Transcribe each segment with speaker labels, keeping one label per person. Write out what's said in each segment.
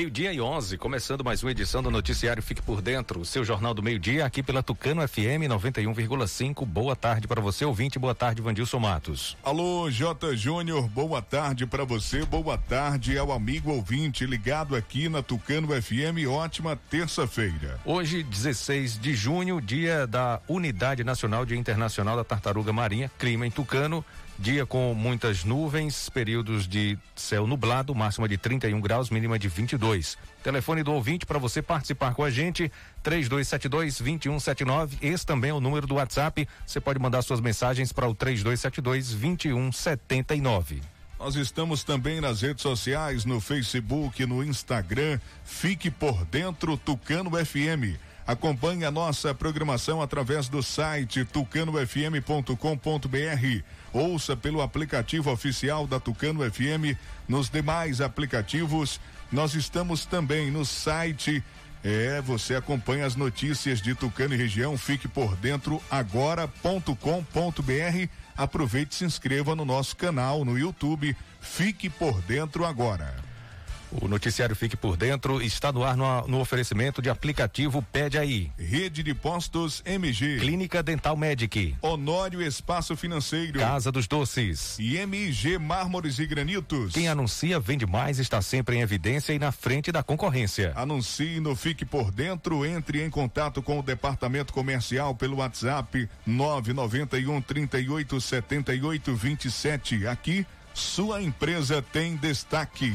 Speaker 1: Meio-dia e 11, começando mais uma edição do Noticiário Fique por Dentro, seu jornal do meio-dia, aqui pela Tucano FM 91,5. Boa tarde para você, ouvinte. Boa tarde, Vandilson Matos.
Speaker 2: Alô, J. Júnior, boa tarde para você. Boa tarde ao amigo ouvinte ligado aqui na Tucano FM. Ótima terça-feira.
Speaker 1: Hoje, 16 de junho, dia da Unidade Nacional Dia Internacional da Tartaruga Marinha, clima em Tucano. Dia com muitas nuvens, períodos de céu nublado, máxima de 31 graus, mínima de 22. Telefone do ouvinte para você participar com a gente, 3272-2179. Esse também é o número do WhatsApp. Você pode mandar suas mensagens para o 3272-2179.
Speaker 2: Nós estamos também nas redes sociais, no Facebook, no Instagram. Fique por dentro Tucano FM. Acompanhe a nossa programação através do site tucanofm.com.br. Ouça pelo aplicativo oficial da Tucano FM. Nos demais aplicativos, nós estamos também no site. É, você acompanha as notícias de Tucano e região. Fique por dentro agora.com.br. Aproveite e se inscreva no nosso canal no YouTube. Fique por dentro agora.
Speaker 1: O noticiário Fique por Dentro está no ar no, no, oferecimento de aplicativo Pede Aí.
Speaker 2: Rede de Postos MG.
Speaker 1: Clínica Dental Medic.
Speaker 2: Honório Espaço Financeiro.
Speaker 1: Casa dos Doces.
Speaker 2: E MG Mármores e Granitos.
Speaker 1: Quem anuncia vende mais está sempre em evidência e na frente da concorrência.
Speaker 2: Anuncie no Fique por Dentro. Entre em contato com o departamento comercial pelo WhatsApp 991 38 78 27. Aqui, sua empresa tem destaque.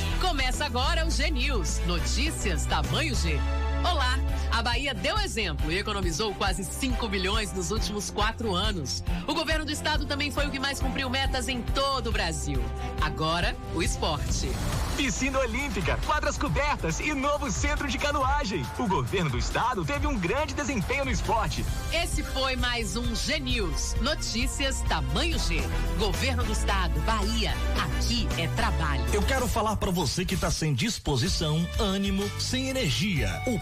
Speaker 3: Começa agora o G News. Notícias tamanho G. Olá! A Bahia deu exemplo e economizou quase 5 bilhões nos últimos quatro anos. O governo do estado também foi o que mais cumpriu metas em todo o Brasil. Agora, o esporte.
Speaker 4: Piscina Olímpica, quadras cobertas e novo centro de canoagem. O governo do estado teve um grande desempenho no esporte.
Speaker 3: Esse foi mais um G News. Notícias tamanho G. Governo do estado, Bahia. Aqui é trabalho.
Speaker 5: Eu quero falar para você que tá sem disposição, ânimo, sem energia. O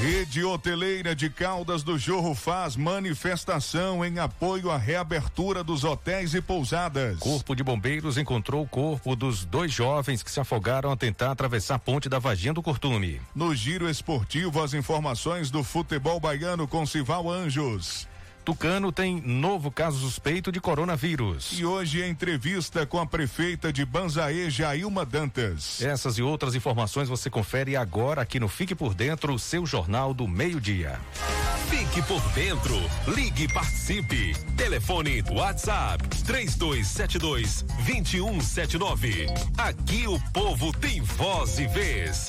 Speaker 2: Rede Hoteleira de Caldas do Jorro faz manifestação em apoio à reabertura dos hotéis e pousadas.
Speaker 1: Corpo de Bombeiros encontrou o corpo dos dois jovens que se afogaram a tentar atravessar a ponte da Varginha do Curtume.
Speaker 2: No giro esportivo, as informações do futebol baiano com Sival Anjos.
Speaker 1: Tucano tem novo caso suspeito de coronavírus.
Speaker 2: E hoje entrevista com a prefeita de Banzaê, Jailma Dantas.
Speaker 1: Essas e outras informações você confere agora aqui no Fique por Dentro, seu jornal do meio-dia.
Speaker 6: Fique por dentro, ligue e participe. Telefone WhatsApp 3272 2179. Aqui o povo tem voz e vez.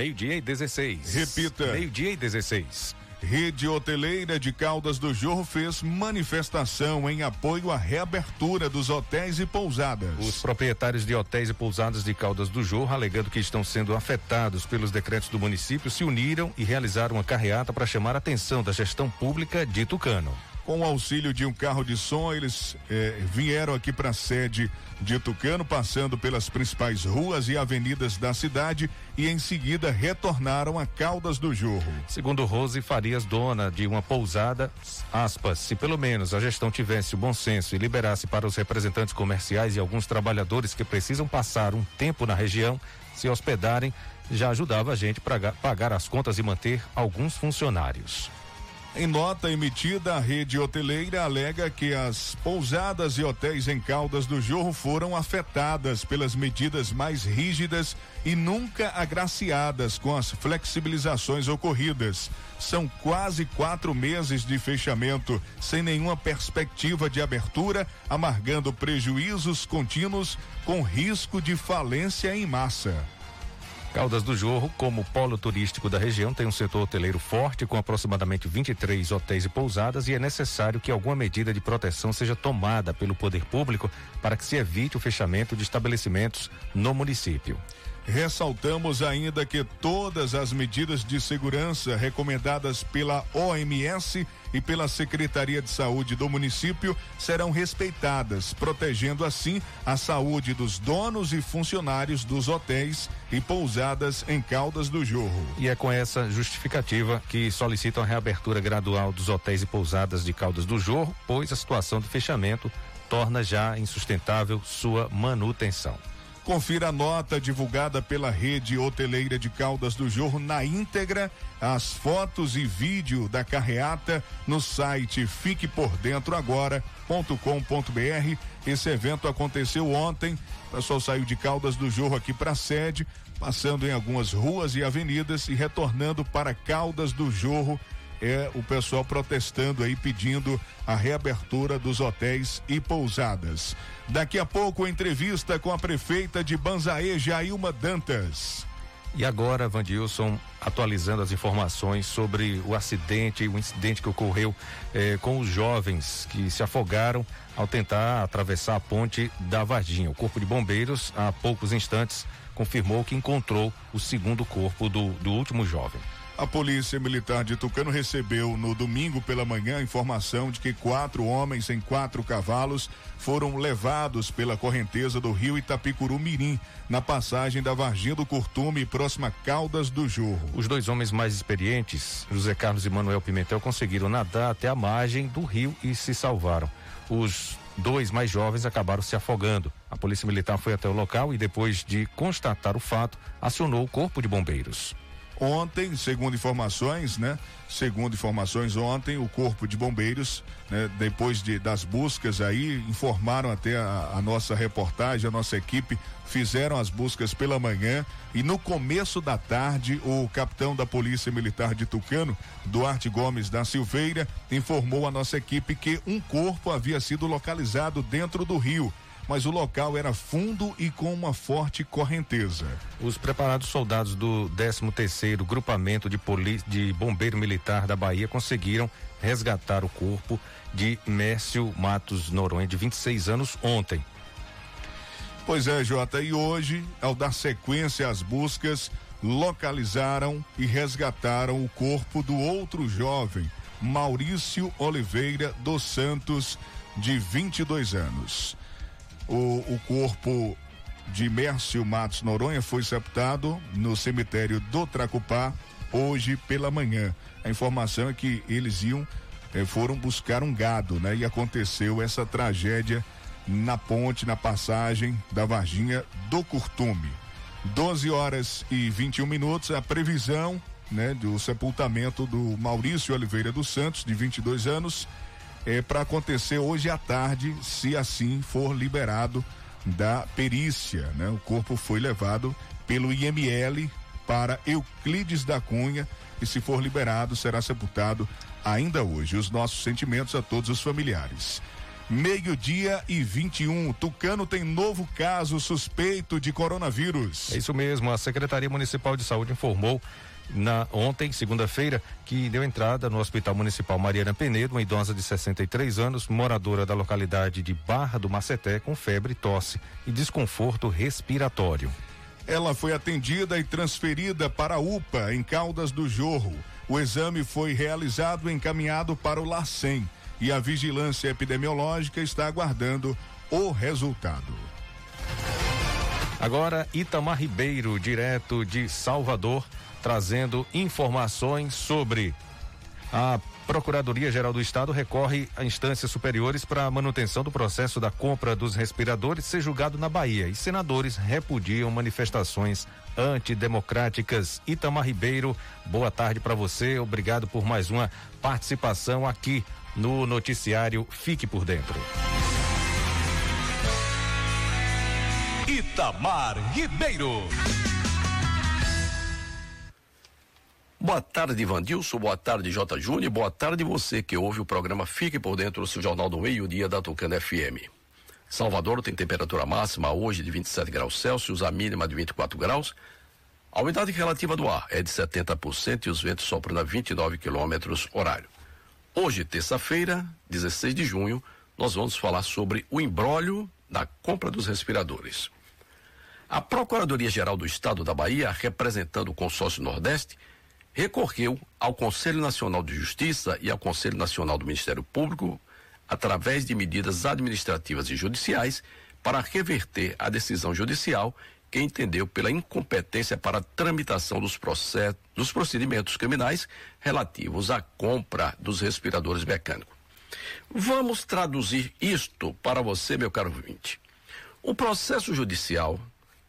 Speaker 1: Meio-dia e 16.
Speaker 2: Repita.
Speaker 1: Meio-dia e 16.
Speaker 2: Rede Hoteleira de Caldas do Jorro fez manifestação em apoio à reabertura dos hotéis e pousadas.
Speaker 1: Os proprietários de hotéis e pousadas de Caldas do Jorro, alegando que estão sendo afetados pelos decretos do município, se uniram e realizaram uma carreata para chamar a atenção da gestão pública de Tucano.
Speaker 2: Com o auxílio de um carro de som, eles eh, vieram aqui para a sede de Tucano, passando pelas principais ruas e avenidas da cidade e em seguida retornaram a Caldas do Jorro.
Speaker 1: Segundo Rose Farias, dona de uma pousada, aspas, se pelo menos a gestão tivesse o bom senso e liberasse para os representantes comerciais e alguns trabalhadores que precisam passar um tempo na região se hospedarem, já ajudava a gente para pagar as contas e manter alguns funcionários.
Speaker 2: Em nota emitida, a rede hoteleira alega que as pousadas e hotéis em Caldas do Jorro foram afetadas pelas medidas mais rígidas e nunca agraciadas com as flexibilizações ocorridas. São quase quatro meses de fechamento, sem nenhuma perspectiva de abertura, amargando prejuízos contínuos com risco de falência em massa.
Speaker 1: Caldas do Jorro, como polo turístico da região, tem um setor hoteleiro forte com aproximadamente 23 hotéis e pousadas e é necessário que alguma medida de proteção seja tomada pelo poder público para que se evite o fechamento de estabelecimentos no município.
Speaker 2: Ressaltamos ainda que todas as medidas de segurança recomendadas pela OMS e pela Secretaria de Saúde do município serão respeitadas, protegendo assim a saúde dos donos e funcionários dos hotéis e pousadas em Caldas do Jorro.
Speaker 1: E é com essa justificativa que solicitam a reabertura gradual dos hotéis e pousadas de Caldas do Jorro, pois a situação de fechamento torna já insustentável sua manutenção.
Speaker 2: Confira a nota divulgada pela rede hoteleira de Caldas do Jorro na íntegra, as fotos e vídeo da carreata no site fiquepordentroagora.com.br. Esse evento aconteceu ontem. O pessoal saiu de Caldas do Jorro aqui para a sede, passando em algumas ruas e avenidas e retornando para Caldas do Jorro é o pessoal protestando aí, pedindo a reabertura dos hotéis e pousadas. Daqui a pouco, entrevista com a prefeita de Banzaê, Jailma Dantas.
Speaker 1: E agora, Vandilson, atualizando as informações sobre o acidente, o incidente que ocorreu eh, com os jovens que se afogaram ao tentar atravessar a ponte da Varginha. O Corpo de Bombeiros, há poucos instantes, confirmou que encontrou o segundo corpo do, do último jovem.
Speaker 2: A Polícia Militar de Tucano recebeu no domingo pela manhã a informação de que quatro homens em quatro cavalos foram levados pela correnteza do rio Itapicuru Mirim, na passagem da Varginha do Curtume, próxima Caldas do Jorro.
Speaker 1: Os dois homens mais experientes, José Carlos e Manuel Pimentel, conseguiram nadar até a margem do rio e se salvaram. Os dois mais jovens acabaram se afogando. A Polícia Militar foi até o local e, depois de constatar o fato, acionou o Corpo de Bombeiros.
Speaker 2: Ontem, segundo informações, né? Segundo informações, ontem o corpo de bombeiros, né, depois de, das buscas aí, informaram até a, a, nossa reportagem, a nossa equipe, fizeram as buscas pela manhã e no começo da tarde, o capitão da Polícia Militar de Tucano, Duarte Gomes da Silveira, informou a nossa equipe que um corpo havia sido localizado dentro do rio mas o local era fundo e com uma forte correnteza.
Speaker 1: Os preparados soldados do 13 terceiro grupamento de, poli de bombeiro militar da Bahia conseguiram resgatar o corpo de Mércio Matos Noronha, de 26 anos, ontem.
Speaker 2: Pois é, Jota, e hoje, ao dar sequência às buscas, localizaram e resgataram o corpo do outro jovem, Maurício Oliveira dos Santos, de 22 anos. O, o corpo de Mércio Matos Noronha foi sepultado no cemitério do Tracupá hoje pela manhã. A informação é que eles iam eh, foram buscar um gado, né? E aconteceu essa tragédia na ponte, na passagem da Varginha do Curtume. 12 horas e 21 minutos, a previsão, né, do sepultamento do Maurício Oliveira dos Santos, de 22 anos, é para acontecer hoje à tarde, se assim for liberado da perícia, né? O corpo foi levado pelo IML para Euclides da Cunha e se for liberado será sepultado ainda hoje. Os nossos sentimentos a todos os familiares. Meio-dia e 21. Tucano tem novo caso suspeito de coronavírus.
Speaker 1: É isso mesmo. A Secretaria Municipal de Saúde informou na ontem, segunda-feira, que deu entrada no Hospital Municipal Mariana Penedo, uma idosa de 63 anos, moradora da localidade de Barra do Maceté, com febre, tosse e desconforto respiratório.
Speaker 2: Ela foi atendida e transferida para a UPA em Caldas do Jorro. O exame foi realizado e encaminhado para o LACEN e a vigilância epidemiológica está aguardando o resultado.
Speaker 1: Agora, Itamar Ribeiro, direto de Salvador, trazendo informações sobre a Procuradoria-Geral do Estado recorre a instâncias superiores para a manutenção do processo da compra dos respiradores ser julgado na Bahia e senadores repudiam manifestações antidemocráticas. Itamar Ribeiro, boa tarde para você. Obrigado por mais uma participação aqui no noticiário Fique por Dentro.
Speaker 5: Itamar Ribeiro.
Speaker 7: Boa tarde, Vandilson. Boa tarde, J. Júnior. Boa tarde, você que ouve o programa Fique por Dentro do seu Jornal do Meio-Dia da Tucana FM. Salvador tem temperatura máxima hoje de 27 graus Celsius, a mínima de 24 graus. A umidade relativa do ar é de 70% e os ventos sopram a 29 quilômetros horário. Hoje, terça-feira, 16 de junho, nós vamos falar sobre o embrólio da compra dos respiradores. A Procuradoria-Geral do Estado da Bahia, representando o consórcio Nordeste, recorreu ao Conselho Nacional de Justiça e ao Conselho Nacional do Ministério Público através de medidas administrativas e judiciais para reverter a decisão judicial que entendeu pela incompetência para a tramitação dos, dos procedimentos criminais relativos à compra dos respiradores mecânicos. Vamos traduzir isto para você, meu caro ouvinte. O processo judicial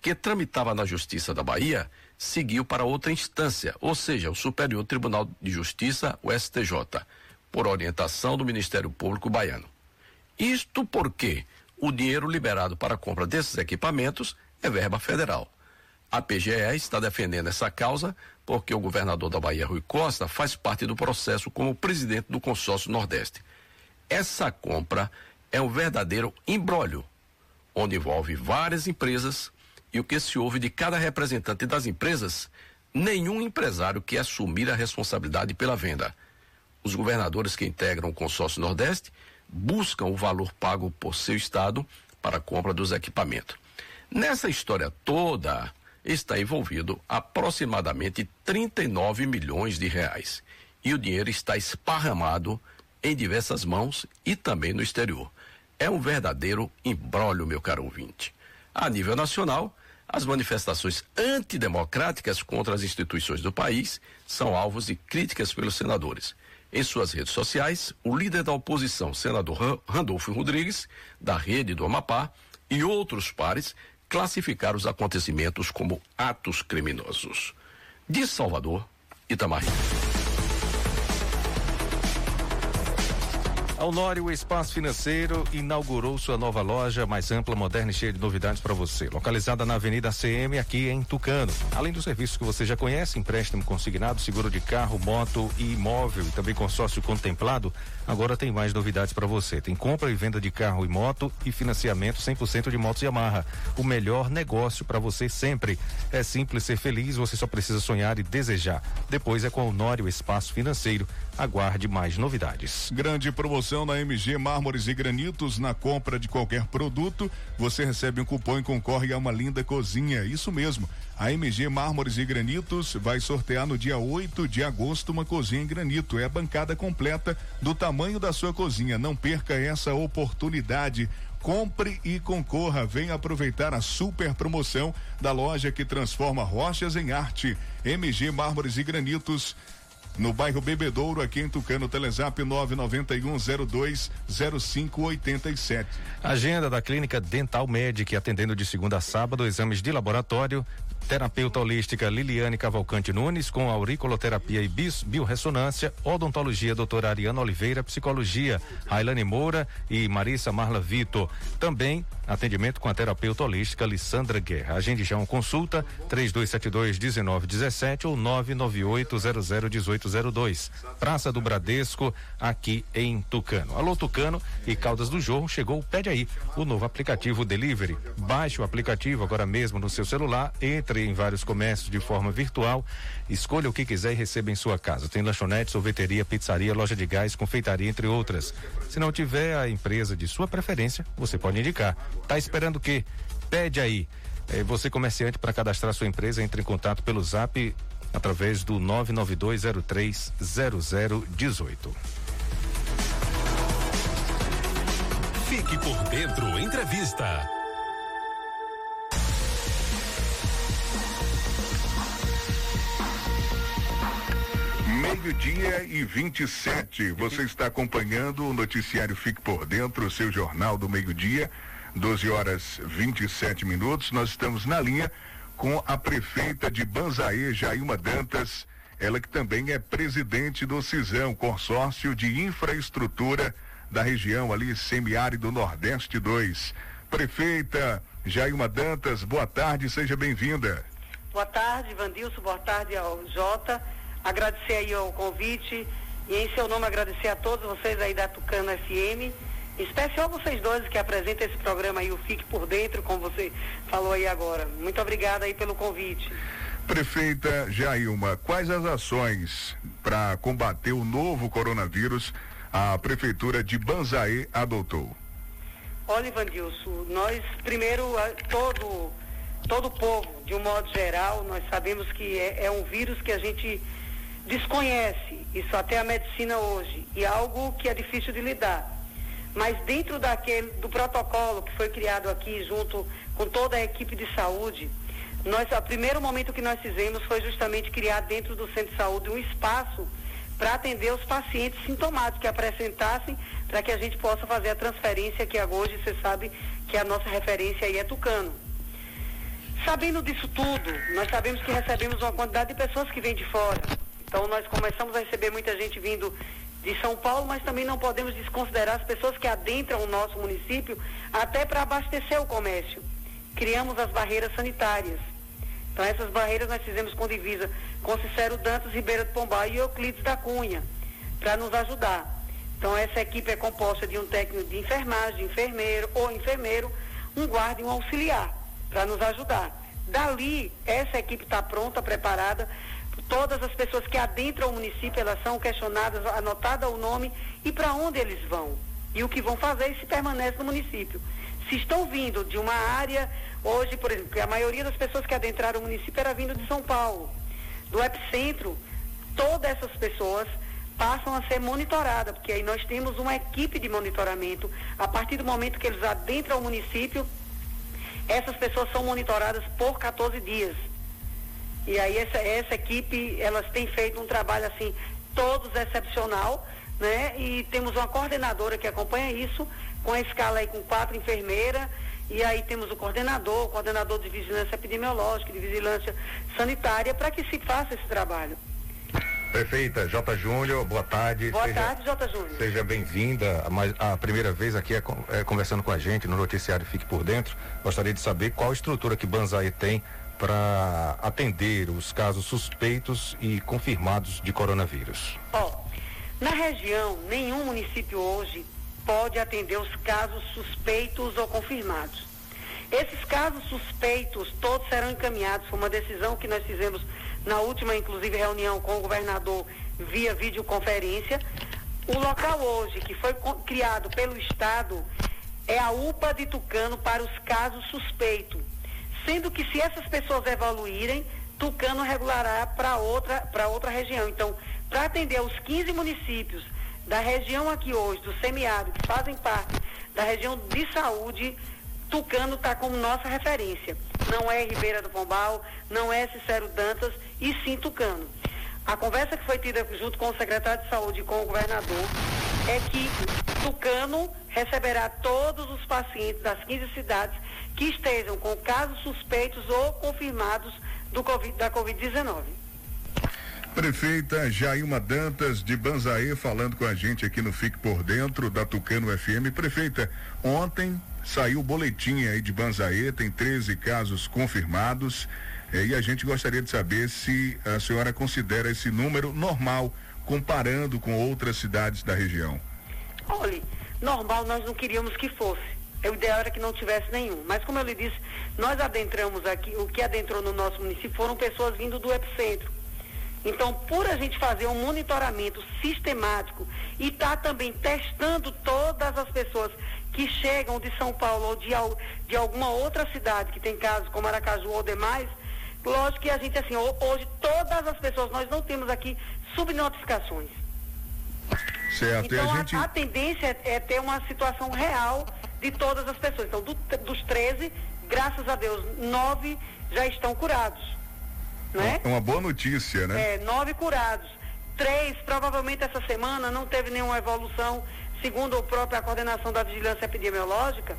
Speaker 7: que tramitava na Justiça da Bahia seguiu para outra instância, ou seja, o Superior Tribunal de Justiça, o STJ, por orientação do Ministério Público Baiano. Isto porque o dinheiro liberado para a compra desses equipamentos é verba federal. A PGE está defendendo essa causa porque o governador da Bahia, Rui Costa, faz parte do processo como presidente do consórcio Nordeste. Essa compra é um verdadeiro embrólio, onde envolve várias empresas e o que se ouve de cada representante das empresas, nenhum empresário quer assumir a responsabilidade pela venda. Os governadores que integram o consórcio Nordeste buscam o valor pago por seu estado para a compra dos equipamentos. Nessa história toda está envolvido aproximadamente 39 milhões de reais. E o dinheiro está esparramado em diversas mãos e também no exterior. É um verdadeiro embrólio, meu caro ouvinte. A nível nacional, as manifestações antidemocráticas contra as instituições do país são alvos de críticas pelos senadores. Em suas redes sociais, o líder da oposição, senador Randolfo Rodrigues, da rede do Amapá, e outros pares classificaram os acontecimentos como atos criminosos. De Salvador, Itamar.
Speaker 1: A Honório Espaço Financeiro inaugurou sua nova loja mais ampla, moderna e cheia de novidades para você. Localizada na Avenida CM, aqui em Tucano. Além dos serviços que você já conhece, empréstimo consignado, seguro de carro, moto e imóvel e também consórcio contemplado, agora tem mais novidades para você. Tem compra e venda de carro e moto e financiamento 100% de motos Yamaha. O melhor negócio para você sempre. É simples ser feliz, você só precisa sonhar e desejar. Depois é com a Honório Espaço Financeiro. Aguarde mais novidades.
Speaker 2: Grande promoção na MG Mármores e Granitos. Na compra de qualquer produto, você recebe um cupom e concorre a uma linda cozinha. Isso mesmo. A MG Mármores e Granitos vai sortear no dia 8 de agosto uma cozinha em granito. É a bancada completa do tamanho da sua cozinha. Não perca essa oportunidade. Compre e concorra. Venha aproveitar a super promoção da loja que transforma rochas em arte. MG Mármores e Granitos no bairro Bebedouro, aqui em Tucano, Telezap 991020587.
Speaker 1: Agenda da Clínica Dental Medic, atendendo de segunda a sábado, exames de laboratório, terapeuta holística Liliane Cavalcante Nunes, com auriculoterapia e bis, biorressonância, odontologia doutora Ariana Oliveira, psicologia Railane Moura e Marissa Marla Vitor. Também atendimento com a terapeuta holística Lissandra Guerra. Agende já uma consulta 3272 1917 ou 998 1802. Praça do Bradesco, aqui em Tucano. Alô Tucano e Caldas do Jorro, chegou Pede Aí, o novo aplicativo Delivery. Baixe o aplicativo agora mesmo no seu celular, entre em vários comércios de forma virtual, escolha o que quiser e receba em sua casa. Tem lanchonete, sorveteria, pizzaria, loja de gás, confeitaria, entre outras. Se não tiver a empresa de sua preferência, você pode indicar. Tá esperando o quê? Pede aí. É, você comerciante para cadastrar sua empresa, entre em contato pelo Zap através do 992030018.
Speaker 6: Fique por dentro entrevista.
Speaker 2: Meio-dia e 27. Você está acompanhando o noticiário Fique por Dentro, o seu jornal do meio-dia, 12 horas 27 minutos. Nós estamos na linha com a prefeita de Banzaê, Jailma Dantas, ela que também é presidente do CISão, consórcio de infraestrutura da região ali, semiárido Nordeste 2. Prefeita Jailma Dantas, boa tarde, seja bem-vinda.
Speaker 8: Boa tarde, Vandilson, boa tarde ao Jota agradecer aí o convite e em seu nome agradecer a todos vocês aí da Tucano FM, em especial vocês dois que apresentam esse programa aí, o Fique por Dentro, como você falou aí agora. Muito obrigada aí pelo convite.
Speaker 2: Prefeita Jailma, quais as ações para combater o novo coronavírus a Prefeitura de Banzaê adotou?
Speaker 8: Olha, Ivandilson, nós primeiro, todo, todo o povo, de um modo geral, nós sabemos que é, é um vírus que a gente desconhece, isso até a medicina hoje, e algo que é difícil de lidar. Mas dentro daquele, do protocolo que foi criado aqui, junto com toda a equipe de saúde, nós, o primeiro momento que nós fizemos foi justamente criar dentro do centro de saúde um espaço para atender os pacientes sintomáticos que apresentassem, para que a gente possa fazer a transferência, que hoje você sabe que a nossa referência aí é Tucano. Sabendo disso tudo, nós sabemos que recebemos uma quantidade de pessoas que vêm de fora. Então nós começamos a receber muita gente vindo de São Paulo, mas também não podemos desconsiderar as pessoas que adentram o nosso município até para abastecer o comércio. Criamos as barreiras sanitárias. Então essas barreiras nós fizemos com divisa com Cicero Dantas, Ribeira do Pombal e Euclides da Cunha, para nos ajudar. Então essa equipe é composta de um técnico de enfermagem, enfermeiro ou enfermeiro, um guarda e um auxiliar, para nos ajudar. Dali, essa equipe está pronta, preparada Todas as pessoas que adentram o município, elas são questionadas, anotada o nome e para onde eles vão. E o que vão fazer e se permanece no município. Se estão vindo de uma área, hoje, por exemplo, a maioria das pessoas que adentraram o município era vindo de São Paulo. Do epicentro, todas essas pessoas passam a ser monitoradas, porque aí nós temos uma equipe de monitoramento. A partir do momento que eles adentram o município, essas pessoas são monitoradas por 14 dias. E aí essa, essa equipe, elas têm feito um trabalho assim, todos excepcional, né? E temos uma coordenadora que acompanha isso, com a escala aí com quatro enfermeiras, e aí temos o coordenador, o coordenador de vigilância epidemiológica, de vigilância sanitária, para que se faça esse trabalho.
Speaker 1: Prefeita J. Júnior, boa tarde.
Speaker 8: Boa seja, tarde, J. Júnior.
Speaker 1: Seja bem-vinda. A, a, primeira vez aqui é, é, conversando com a gente no noticiário Fique por Dentro. Gostaria de saber qual estrutura que Banzai tem para atender os casos suspeitos e confirmados de coronavírus?
Speaker 8: Ó, na região, nenhum município hoje pode atender os casos suspeitos ou confirmados. Esses casos suspeitos todos serão encaminhados. Foi uma decisão que nós fizemos na última, inclusive, reunião com o governador via videoconferência. O local hoje que foi criado pelo Estado é a UPA de Tucano para os casos suspeitos sendo que se essas pessoas evoluírem, Tucano regulará para outra, outra região. Então, para atender os 15 municípios da região aqui hoje, do semiárido, que fazem parte da região de saúde, Tucano está como nossa referência. Não é Ribeira do Pombal, não é Cicero Dantas, e sim Tucano. A conversa que foi tida junto com o secretário de saúde e com o governador é que Tucano receberá todos os pacientes das 15 cidades que estejam com casos suspeitos ou confirmados do COVID, da Covid-19.
Speaker 2: Prefeita Jailma Dantas de Banzaê falando com a gente aqui no Fique por Dentro da Tucano FM. Prefeita, ontem saiu o boletim aí de Banzaê, tem 13 casos confirmados. Eh, e a gente gostaria de saber se a senhora considera esse número normal, comparando com outras cidades da região.
Speaker 8: Olha, normal nós não queríamos que fosse. O ideal era que não tivesse nenhum. Mas como eu lhe disse, nós adentramos aqui, o que adentrou no nosso município foram pessoas vindo do epicentro. Então, por a gente fazer um monitoramento sistemático e estar tá também testando todas as pessoas que chegam de São Paulo ou de, de alguma outra cidade que tem casos como Aracaju ou demais, lógico que a gente, assim, hoje todas as pessoas, nós não temos aqui subnotificações.
Speaker 2: Certo,
Speaker 8: então,
Speaker 2: a, gente...
Speaker 8: a, a, tendência é, é, ter uma situação real de todas as pessoas. Então, do, dos 13, graças a Deus, nove já estão curados. Né?
Speaker 2: É uma boa notícia, né?
Speaker 8: É, nove curados. Três, provavelmente essa semana, não teve nenhuma evolução, segundo a própria coordenação da vigilância epidemiológica.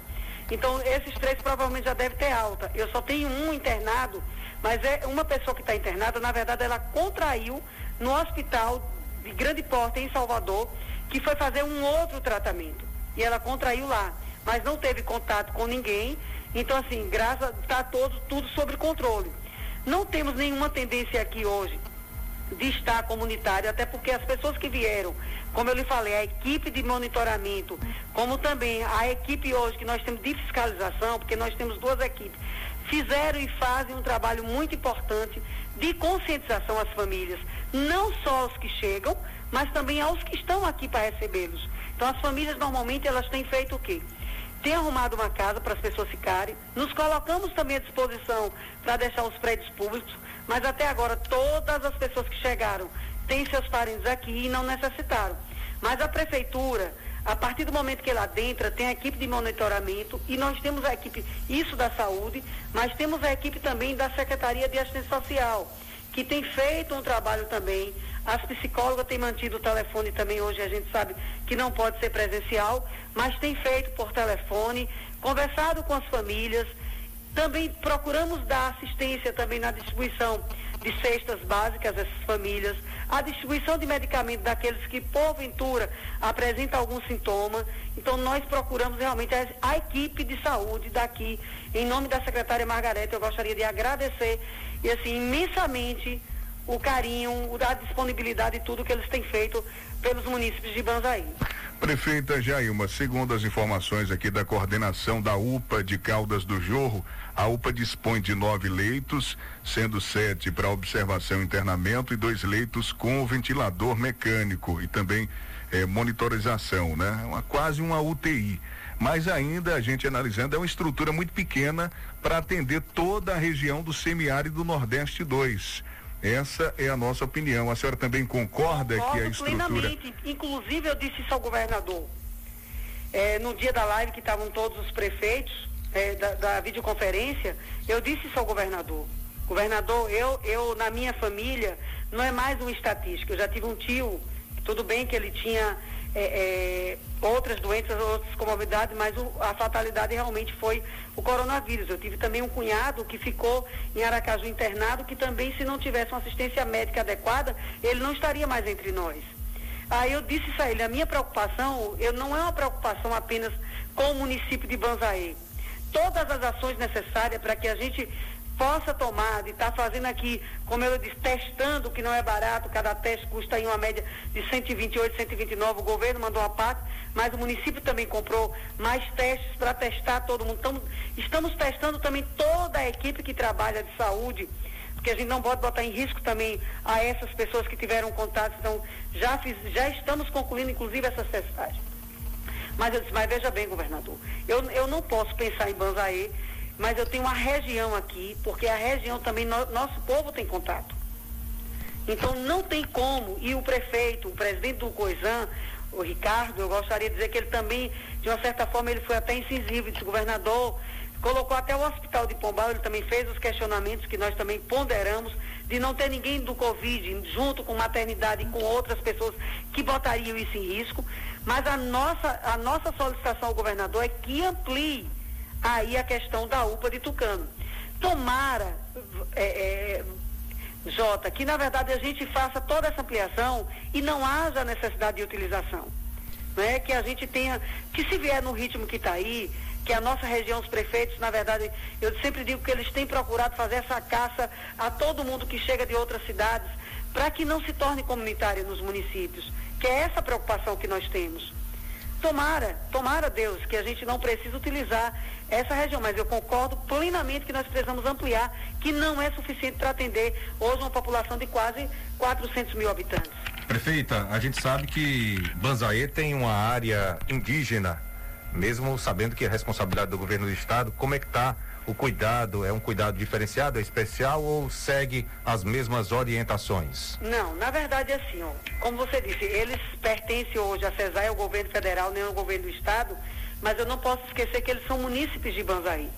Speaker 8: Então, esses três provavelmente já devem ter alta. Eu só tenho um internado, mas é uma pessoa que está internada, na verdade, ela contraiu no hospital de grande porte em Salvador, que foi fazer um outro tratamento. E ela contraiu lá, mas não teve contato com ninguém. Então, assim, graças está todo tudo sob controle. Não temos nenhuma tendência aqui hoje de estar comunitário, até porque as pessoas que vieram, como eu lhe falei, a equipe de monitoramento, como também a equipe hoje que nós temos de fiscalização, porque nós temos duas equipes, fizeram e fazem um trabalho muito importante de conscientização às famílias, não só aos que chegam, mas também aos que estão aqui para recebê-los. Então as famílias normalmente elas têm feito o quê? Tem arrumado uma casa para as pessoas ficarem, nos colocamos também à disposição para deixar os prédios públicos, mas até agora todas as pessoas que chegaram têm seus parentes aqui e não necessitaram. Mas a prefeitura, a partir do momento que ela adentra, tem a equipe de monitoramento e nós temos a equipe, isso da saúde, mas temos a equipe também da Secretaria de Assistência Social, que tem feito um trabalho também. As psicólogas têm mantido o telefone também, hoje a gente sabe que não pode ser presencial, mas tem feito por telefone, conversado com as famílias, também procuramos dar assistência também na distribuição de cestas básicas a essas famílias, a distribuição de medicamentos daqueles que porventura apresentam algum sintoma. Então nós procuramos realmente a, a equipe de saúde daqui, em nome da secretária Margareta, eu gostaria de agradecer e assim imensamente o carinho, a disponibilidade e tudo que eles têm feito pelos municípios de Banzaí.
Speaker 2: Prefeita Jailma, segundo as informações aqui da coordenação da UPA de Caldas do Jorro, a UPA dispõe de nove leitos, sendo sete para observação e internamento e dois leitos com ventilador mecânico e também eh, monitorização, né? Uma, quase uma UTI. Mas ainda a gente analisando é uma estrutura muito pequena para atender toda a região do semiárido Nordeste 2. Essa é a nossa opinião. A senhora também concorda
Speaker 8: Concordo
Speaker 2: que a estrutura.
Speaker 8: Plenamente. Inclusive, eu disse isso ao governador. É, no dia da live que estavam todos os prefeitos é, da, da, videoconferência, eu disse isso ao governador. Governador, eu, eu, na minha família, não é mais uma estatística. Eu já tive um tio, tudo bem que ele tinha é, é, outras doenças, outras comorbidades, mas o, a fatalidade realmente foi o coronavírus. Eu tive também um cunhado que ficou em Aracaju internado, que também, se não tivesse uma assistência médica adequada, ele não estaria mais entre nós. Aí eu disse isso a ele, a minha preocupação, eu não é uma preocupação apenas com o município de Banzaê. Todas as ações necessárias para que a gente possa tomar, de estar tá fazendo aqui, como eu disse, testando, que não é barato, cada teste custa em uma média de 128, 129, o governo mandou a parte, mas o município também comprou mais testes para testar todo mundo. Estamos, estamos testando também toda a equipe que trabalha de saúde, porque a gente não pode botar em risco também a essas pessoas que tiveram contato, então já, fiz, já estamos concluindo inclusive essas testagens. Mas eu disse, mas veja bem, governador, eu, eu não posso pensar em Banzaê mas eu tenho uma região aqui, porque a região também, no, nosso povo tem contato. Então não tem como, e o prefeito, o presidente do COISAN, o Ricardo, eu gostaria de dizer que ele também, de uma certa forma, ele foi até incisivo, disse, governador, colocou até o hospital de Pombal, ele também fez os questionamentos que nós também ponderamos, de não ter ninguém do Covid junto com maternidade e com outras pessoas que botariam isso em risco, mas a nossa, a nossa solicitação ao governador é que amplie aí a questão da UPA de Tucano. Tomara, é, é, Jota, que na verdade a gente faça toda essa ampliação e não haja necessidade de utilização. Né? Que a gente tenha, que se vier no ritmo que está aí, que a nossa região, os prefeitos, na verdade, eu sempre digo que eles têm procurado fazer essa caça a todo mundo que chega de outras cidades, para que não se torne comunitário nos municípios, que é essa preocupação que nós temos. Tomara, tomara Deus, que a gente não precise utilizar essa região, mas eu concordo plenamente que nós precisamos ampliar, que não é suficiente para atender hoje uma população de quase 400 mil habitantes.
Speaker 1: Prefeita, a gente sabe que Banzaê tem uma área indígena, mesmo sabendo que é responsabilidade do governo do estado, como é que está o cuidado? É um cuidado diferenciado, é especial ou segue as mesmas orientações?
Speaker 8: Não, na verdade é assim, ó, como você disse, eles pertencem hoje a CESAI, ao governo federal, nem ao governo do estado, mas eu não posso esquecer que eles são munícipes de Banzaí.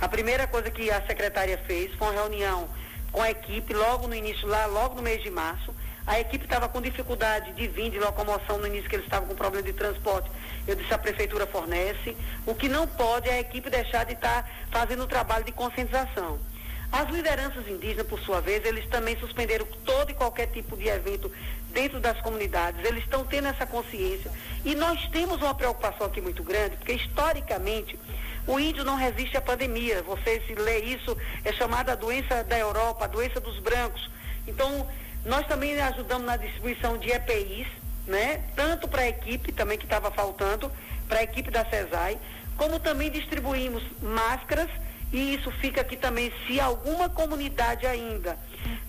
Speaker 8: A primeira coisa que a secretária fez foi uma reunião com a equipe logo no início, lá logo no mês de março. A equipe estava com dificuldade de vir de locomoção no início, que eles estavam com problema de transporte. Eu disse a prefeitura fornece. O que não pode é a equipe deixar de estar tá fazendo o trabalho de conscientização. As lideranças indígenas, por sua vez, eles também suspenderam todo e qualquer tipo de evento dentro das comunidades. Eles estão tendo essa consciência. E nós temos uma preocupação aqui muito grande, porque historicamente o índio não resiste à pandemia. Você se lê isso, é chamada doença da Europa, a doença dos brancos. Então, nós também ajudamos na distribuição de EPIs, né? Tanto para a equipe também que estava faltando, para a equipe da CESAI, como também distribuímos máscaras e isso fica aqui também, se alguma comunidade ainda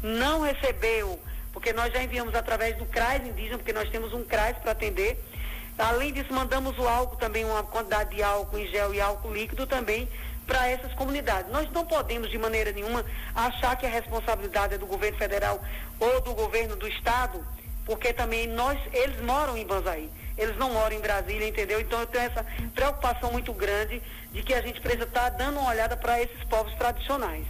Speaker 8: não recebeu, porque nós já enviamos através do CRAS indígena, porque nós temos um CRAS para atender. Além disso, mandamos o álcool também, uma quantidade de álcool em gel e álcool líquido também para essas comunidades. Nós não podemos, de maneira nenhuma, achar que a responsabilidade é do governo federal ou do governo do estado, porque também nós, eles moram em Banzaí eles não moram em Brasília, entendeu? Então eu tenho essa preocupação muito grande de que a gente precisa estar dando uma olhada para esses povos tradicionais.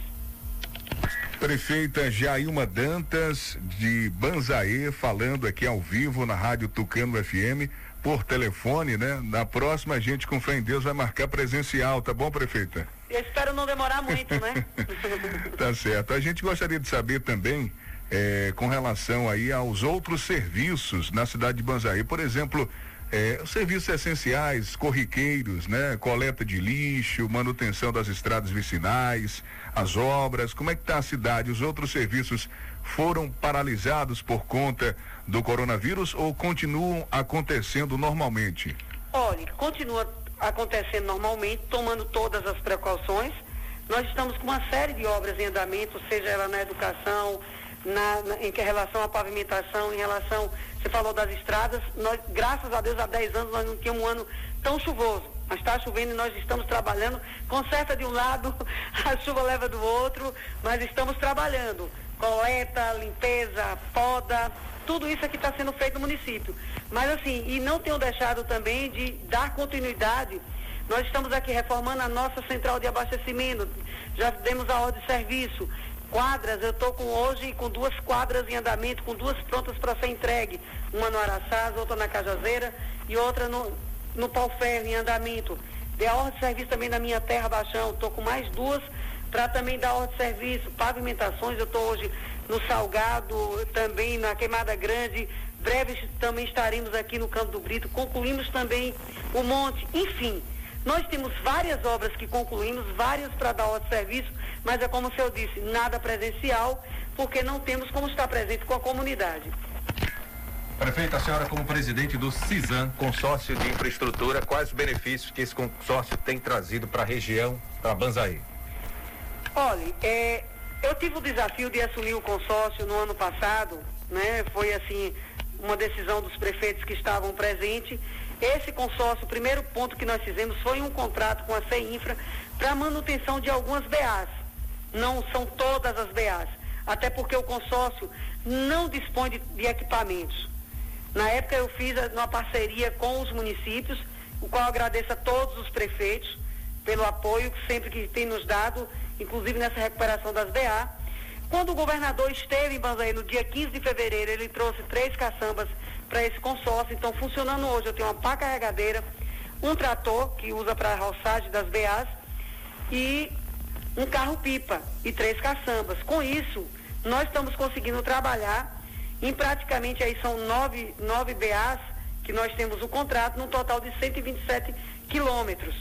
Speaker 2: Prefeita Jailma Dantas de Banzaê falando aqui ao vivo na Rádio Tucano FM por telefone, né? Na próxima a gente com fé em Deus vai marcar presencial, tá bom, prefeita?
Speaker 8: Eu espero não demorar muito, né?
Speaker 2: tá certo. A gente gostaria de saber também é, com relação aí aos outros serviços na cidade de Banzaí. Por exemplo, é, serviços essenciais, corriqueiros, né? Coleta de lixo, manutenção das estradas vicinais, as obras, como é que está a cidade? Os outros serviços foram paralisados por conta do coronavírus ou continuam acontecendo normalmente?
Speaker 8: Olha, continua acontecendo normalmente, tomando todas as precauções. Nós estamos com uma série de obras em andamento, seja ela na educação, na, na, em relação à pavimentação, em relação, você falou das estradas, nós, graças a Deus, há 10 anos nós não tínhamos um ano tão chuvoso. Mas está chovendo e nós estamos trabalhando. Conserta de um lado, a chuva leva do outro, mas estamos trabalhando. Coleta, limpeza, poda, tudo isso aqui está sendo feito no município. Mas assim, e não tenho deixado também de dar continuidade. Nós estamos aqui reformando a nossa central de abastecimento, já demos a ordem de serviço quadras, eu estou com hoje com duas quadras em andamento, com duas prontas para ser entregue. Uma no Araçás, outra na Cajazeira e outra no, no Pau Ferro em andamento. Dei a ordem de serviço também na minha terra Baixão, estou com mais duas para também dar ordem de serviço, pavimentações, eu estou hoje no Salgado, também na Queimada Grande, breves também estaremos aqui no Campo do Brito, concluímos também o monte, enfim. Nós temos várias obras que concluímos, várias para dar de serviço, mas é como o senhor disse, nada presencial, porque não temos como estar presente com a comunidade.
Speaker 1: Prefeita, a senhora como presidente do CISAM, consórcio de infraestrutura, quais os benefícios que esse consórcio tem trazido para a região, para Banzaí?
Speaker 8: Olha, é, eu tive o desafio de assumir o consórcio no ano passado, né? Foi assim, uma decisão dos prefeitos que estavam presentes. Esse consórcio, o primeiro ponto que nós fizemos foi um contrato com a CEINFRA para manutenção de algumas BAs não são todas as BAs, até porque o consórcio não dispõe de, de equipamentos. Na época eu fiz uma parceria com os municípios, o qual agradeço a todos os prefeitos pelo apoio sempre que tem nos dado, inclusive nessa recuperação das BA. Quando o governador esteve em Banzaí no dia 15 de fevereiro, ele trouxe três caçambas para esse consórcio. Então, funcionando hoje, eu tenho uma pá carregadeira, um trator que usa para a roçagem das BAs e um carro-pipa e três caçambas. Com isso, nós estamos conseguindo trabalhar em praticamente aí são nove, nove BAs que nós temos o contrato, num total de 127 quilômetros.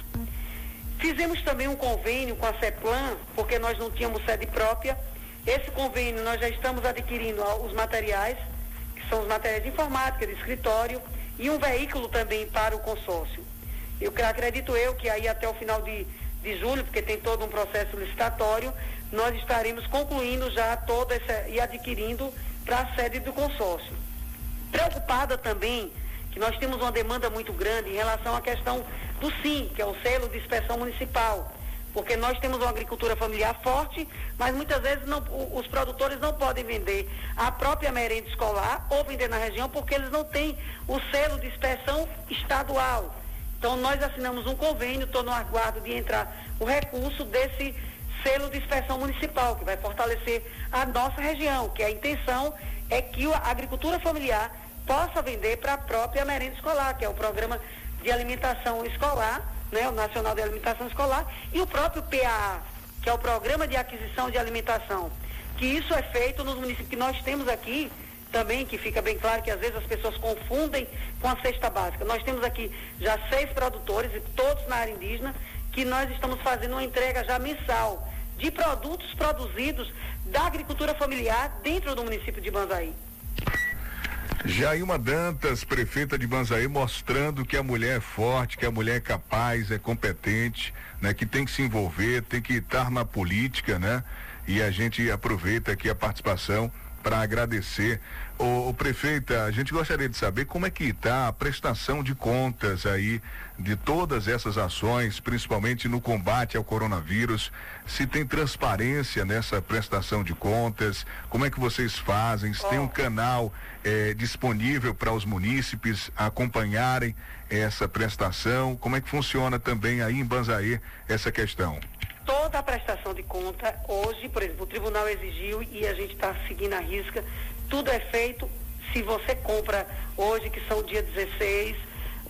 Speaker 8: Fizemos também um convênio com a CEPLAN, porque nós não tínhamos sede própria. Esse convênio nós já estamos adquirindo os materiais, que são os materiais de informática, de escritório, e um veículo também para o consórcio. Eu acredito eu que aí até o final de, de julho, porque tem todo um processo licitatório, nós estaremos concluindo já toda essa e adquirindo para a sede do consórcio. Preocupada também que nós temos uma demanda muito grande em relação à questão do SIM, que é o selo de inspeção municipal. Porque nós temos uma agricultura familiar forte, mas muitas vezes não, os produtores não podem vender a própria merenda escolar ou vender na região porque eles não têm o selo de inspeção estadual. Então nós assinamos um convênio, estou no aguardo de entrar o recurso desse selo de inspeção municipal, que vai fortalecer a nossa região, que a intenção é que a agricultura familiar possa vender para a própria merenda escolar, que é o programa de alimentação escolar, né, o Nacional de Alimentação Escolar, e o próprio PAA, que é o Programa de Aquisição de Alimentação, que isso é feito nos municípios que nós temos aqui, também, que fica bem claro que às vezes as pessoas confundem com a cesta básica. Nós temos aqui já seis produtores, e todos na área indígena, que nós estamos fazendo uma entrega já mensal de produtos produzidos da agricultura familiar dentro do município de Banzaí.
Speaker 2: Jailma Dantas, prefeita de Banzaí, mostrando que a mulher é forte, que a mulher é capaz, é competente, né? Que tem que se envolver, tem que estar na política, né? E a gente aproveita aqui a participação para agradecer. O, prefeita, a gente gostaria de saber como é que está a prestação de contas aí de todas essas ações, principalmente no combate ao coronavírus. Se tem transparência nessa prestação de contas, como é que vocês fazem? Se tem um canal eh, disponível para os munícipes acompanharem essa prestação? Como é que funciona também aí em Banzaí essa questão?
Speaker 8: Toda a prestação de conta, hoje, por exemplo, o tribunal exigiu e a gente está seguindo a risca, tudo é feito, se você compra hoje, que são dia 16,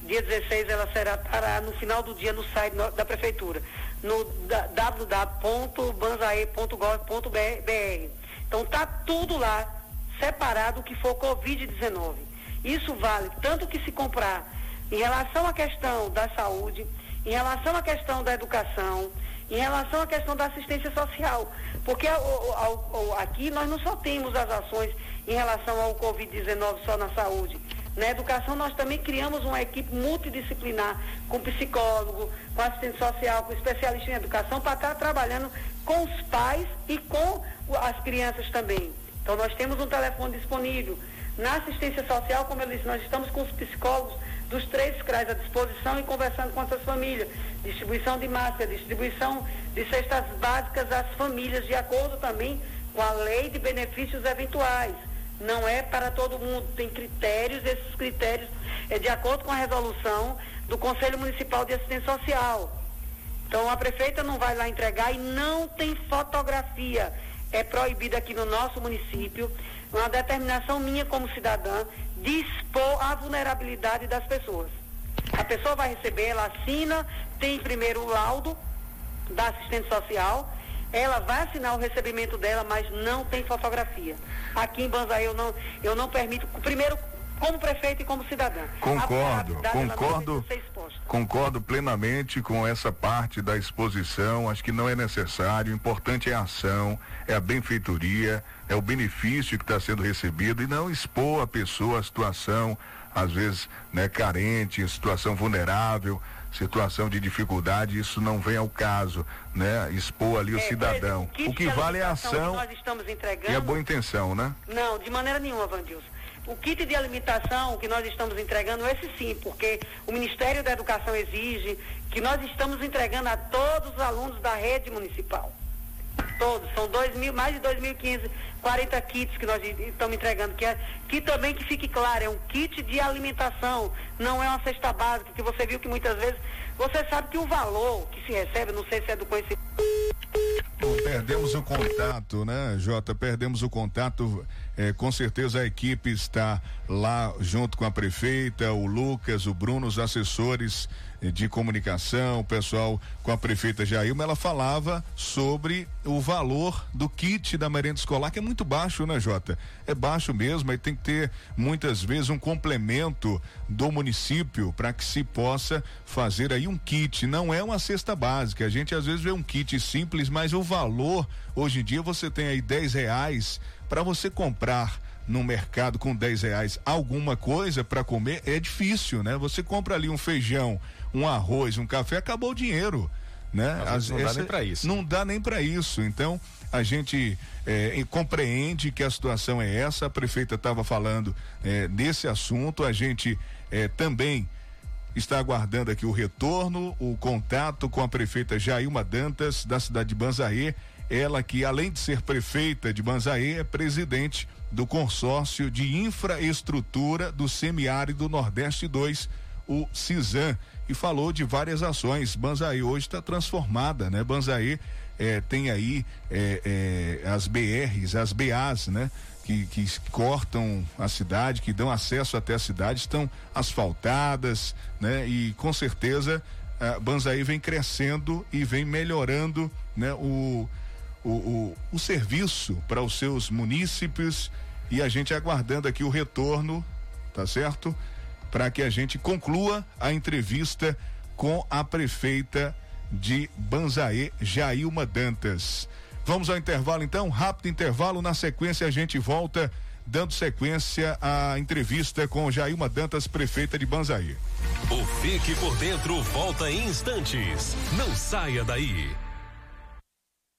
Speaker 8: dia 16 ela será estará no final do dia no site da prefeitura, no www.banzae.gov.br. Então tá tudo lá separado o que for Covid-19. Isso vale tanto que se comprar em relação à questão da saúde, em relação à questão da educação, em relação à questão da assistência social, porque ao, ao, ao, aqui nós não só temos as ações em relação ao Covid-19 só na saúde. Na educação nós também criamos uma equipe multidisciplinar, com psicólogo, com assistente social, com especialista em educação, para estar trabalhando com os pais e com as crianças também. Então nós temos um telefone disponível. Na assistência social, como eu disse, nós estamos com os psicólogos dos três CRAs à disposição e conversando com essas famílias. Distribuição de máscara, distribuição de cestas básicas às famílias, de acordo também com a lei de benefícios eventuais. Não é para todo mundo, tem critérios, esses critérios é de acordo com a resolução do Conselho Municipal de Assistência Social. Então a prefeita não vai lá entregar e não tem fotografia. É proibido aqui no nosso município uma determinação minha como cidadã de expor a vulnerabilidade das pessoas. A pessoa vai receber, ela assina, tem primeiro o laudo da assistente social, ela vai assinar o recebimento dela, mas não tem fotografia. Aqui em Banzaí eu não, eu não permito, primeiro como prefeito e como cidadã.
Speaker 2: Concordo, concordo, concordo plenamente com essa parte da exposição. Acho que não é necessário. O importante é a ação, é a benfeitoria, é o benefício que está sendo recebido e não expor a pessoa à situação, às vezes, né, carente, situação vulnerável situação de dificuldade, isso não vem ao caso, né? Expor ali o é, cidadão. o que vale é a ação e a boa intenção, né?
Speaker 8: Não, de maneira nenhuma, Vandilson. O kit de alimentação que nós estamos entregando, esse sim, porque o Ministério da Educação exige que nós estamos entregando a todos os alunos da rede municipal. todos. São dois mil, mais de 2.500, 40 kits que nós estamos entregando, que, é, que também que fique claro, é um kit de alimentação, não é uma cesta básica, que você viu que muitas vezes, você sabe que o valor que se recebe, não sei se é do conhecimento.
Speaker 2: Bom, perdemos o contato, né, Jota? Perdemos o contato. É, com certeza a equipe está lá junto com a prefeita, o Lucas, o Bruno, os assessores de comunicação, o pessoal com a prefeita Jailma, ela falava sobre o valor do kit da merenda escolar, que é muito baixo, né, Jota? É baixo mesmo, aí tem que ter muitas vezes um complemento do município para que se possa fazer aí um kit. Não é uma cesta básica. A gente às vezes vê um kit simples, mas o valor, hoje em dia, você tem aí 10 reais para você comprar no mercado com 10 reais alguma coisa para comer é difícil, né? Você compra ali um feijão um arroz, um café, acabou o dinheiro. Né?
Speaker 1: As, não dá nem para isso.
Speaker 2: Não dá nem para isso. Então, a gente é, compreende que a situação é essa. A prefeita estava falando é, desse assunto. A gente é, também está aguardando aqui o retorno, o contato com a prefeita Jailma Dantas, da cidade de Banzaê. Ela que, além de ser prefeita de Banzaê, é presidente do consórcio de infraestrutura do semiárido Nordeste 2, o CISAM e falou de várias ações. Banzaí hoje está transformada, né? Banzaí é, tem aí é, é, as BRs, as BAs, né? Que, que, cortam a cidade, que dão acesso até a cidade, estão asfaltadas, né? E com certeza a Banzaí vem crescendo e vem melhorando, né? O, o, o, o serviço para os seus munícipes e a gente aguardando aqui o retorno, tá certo? Para que a gente conclua a entrevista com a prefeita de Banzaê, Jailma Dantas. Vamos ao intervalo então, rápido intervalo, na sequência a gente volta dando sequência à entrevista com Jailma Dantas, prefeita de Banzaí.
Speaker 6: O Fique por Dentro volta em instantes. Não saia daí.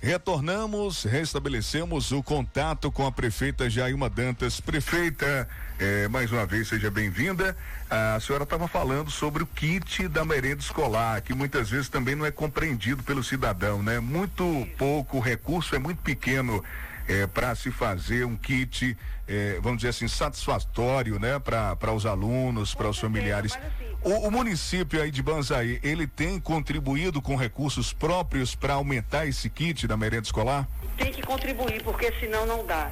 Speaker 2: Retornamos, restabelecemos o contato com a prefeita Jailma Dantas. Prefeita, eh, mais uma vez, seja bem-vinda. A senhora estava falando sobre o kit da merenda escolar, que muitas vezes também não é compreendido pelo cidadão, né? Muito pouco, recurso é muito pequeno é, para se fazer um kit, é, vamos dizer assim, satisfatório, né, para os alunos, para os familiares. Assim, o, o, município aí de Banzaí, ele tem contribuído com recursos próprios para aumentar esse kit da merenda escolar?
Speaker 8: Tem que contribuir, porque senão não dá.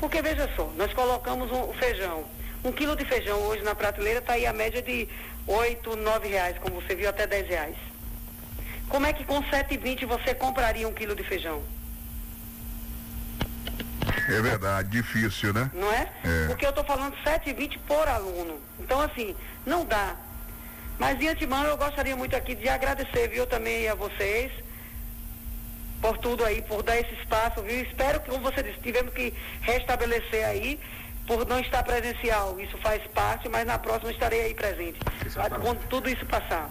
Speaker 8: Porque veja só, nós colocamos um, o feijão. Um quilo de feijão hoje na prateleira está aí a média de oito, nove reais, como você viu, até dez reais. Como é que com sete e vinte você compraria um quilo de feijão?
Speaker 2: É verdade, difícil, né?
Speaker 8: Não é? é. Porque eu estou falando 7,20 por aluno. Então, assim, não dá. Mas de antemão eu gostaria muito aqui de agradecer, viu, também a vocês por tudo aí, por dar esse espaço, viu? Espero que, como você disse, tivemos que restabelecer aí, por não estar presencial. Isso faz parte, mas na próxima estarei aí presente. Quando tudo isso passar.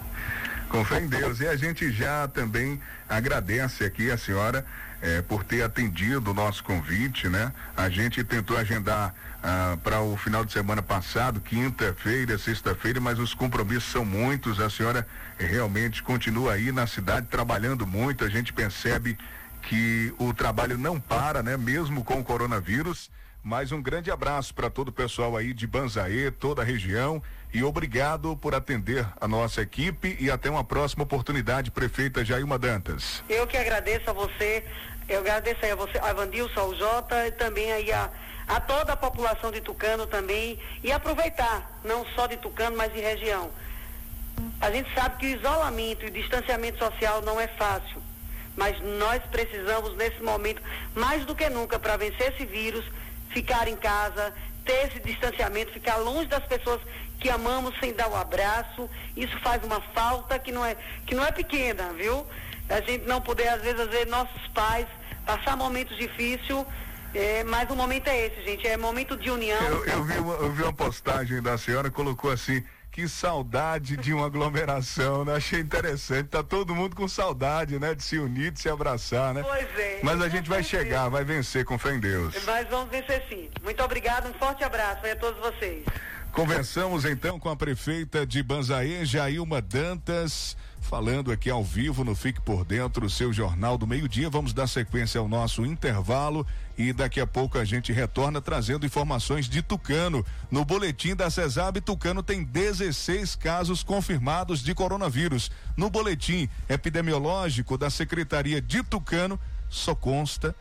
Speaker 2: Com fé em Deus. E a gente já também agradece aqui a senhora eh, por ter atendido o nosso convite, né? A gente tentou agendar ah, para o final de semana passado, quinta-feira, sexta-feira, mas os compromissos são muitos. A senhora realmente continua aí na cidade trabalhando muito. A gente percebe que o trabalho não para, né? Mesmo com o coronavírus. Mais um grande abraço para todo o pessoal aí de Banzaê, toda a região e obrigado por atender a nossa equipe e até uma próxima oportunidade, prefeita Jailma Dantas.
Speaker 8: Eu que agradeço a você, eu agradeço a você, a Vandilson, ao Jota e também aí a, a toda a população de Tucano também e aproveitar, não só de Tucano, mas de região. A gente sabe que o isolamento e o distanciamento social não é fácil, mas nós precisamos nesse momento, mais do que nunca, para vencer esse vírus, ficar em casa, ter esse distanciamento, ficar longe das pessoas que amamos sem dar o abraço. Isso faz uma falta que não é, que não é pequena, viu? A gente não poder, às vezes, ver nossos pais passar momentos difíceis. É, mas o momento é esse, gente. É momento de união.
Speaker 2: Eu, eu, vi, uma, eu vi uma postagem da senhora, colocou assim. Que saudade de uma aglomeração, né? Achei interessante. Tá todo mundo com saudade, né? De se unir, de se abraçar, né?
Speaker 8: Pois é.
Speaker 2: Mas a gente vai chegar, vai vencer, com fé em Deus.
Speaker 8: Mas vamos vencer sim. Muito obrigado, um forte abraço a todos vocês.
Speaker 2: Conversamos então com a prefeita de Banzaê, Jailma Dantas, falando aqui ao vivo no Fique por Dentro, o seu jornal do meio-dia. Vamos dar sequência ao nosso intervalo e daqui a pouco a gente retorna trazendo informações de Tucano. No boletim da CESAB, Tucano tem 16 casos confirmados de coronavírus. No boletim epidemiológico da Secretaria de Tucano, só consta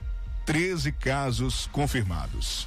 Speaker 2: 13 casos confirmados.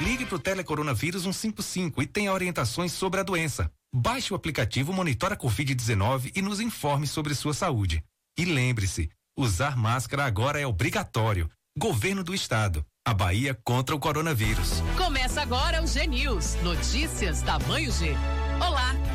Speaker 9: Ligue para o Telecoronavírus 155 e tenha orientações sobre a doença. Baixe o aplicativo Monitora Covid-19 e nos informe sobre sua saúde. E lembre-se, usar máscara agora é obrigatório. Governo do Estado. A Bahia contra o coronavírus.
Speaker 3: Começa agora o G News. Notícias tamanho G.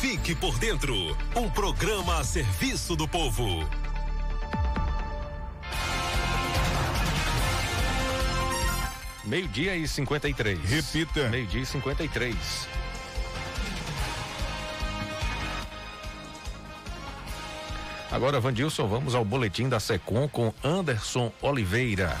Speaker 6: Fique por Dentro um programa a serviço do povo.
Speaker 1: Meio-dia e 53.
Speaker 2: Repita.
Speaker 1: Meio-dia e 53. Agora, Vandilson, vamos ao boletim da Secom com Anderson Oliveira.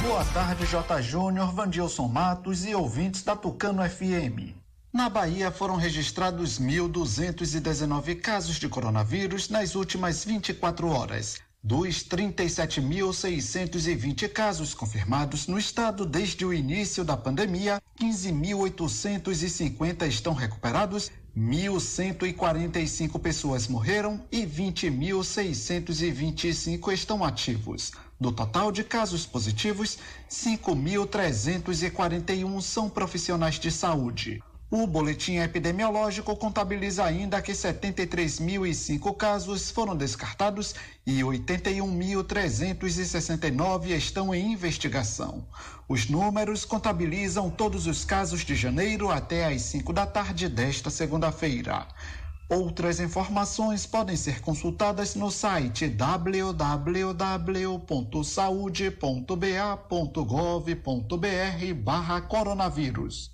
Speaker 10: Boa tarde, J. Júnior, Vandilson Matos e ouvintes da Tucano FM. Na Bahia foram registrados 1.219 casos de coronavírus nas últimas 24 horas. Dos 37.620 casos confirmados no estado desde o início da pandemia, 15.850 estão recuperados, 1.145 pessoas morreram e 20.625 estão ativos. Do total de casos positivos, 5.341 são profissionais de saúde. O boletim epidemiológico contabiliza ainda que 73.005 casos foram descartados e 81.369 estão em investigação. Os números contabilizam todos os casos de janeiro até às 5 da tarde desta segunda-feira. Outras informações podem ser consultadas no site www.saude.ba.gov.br/coronavírus.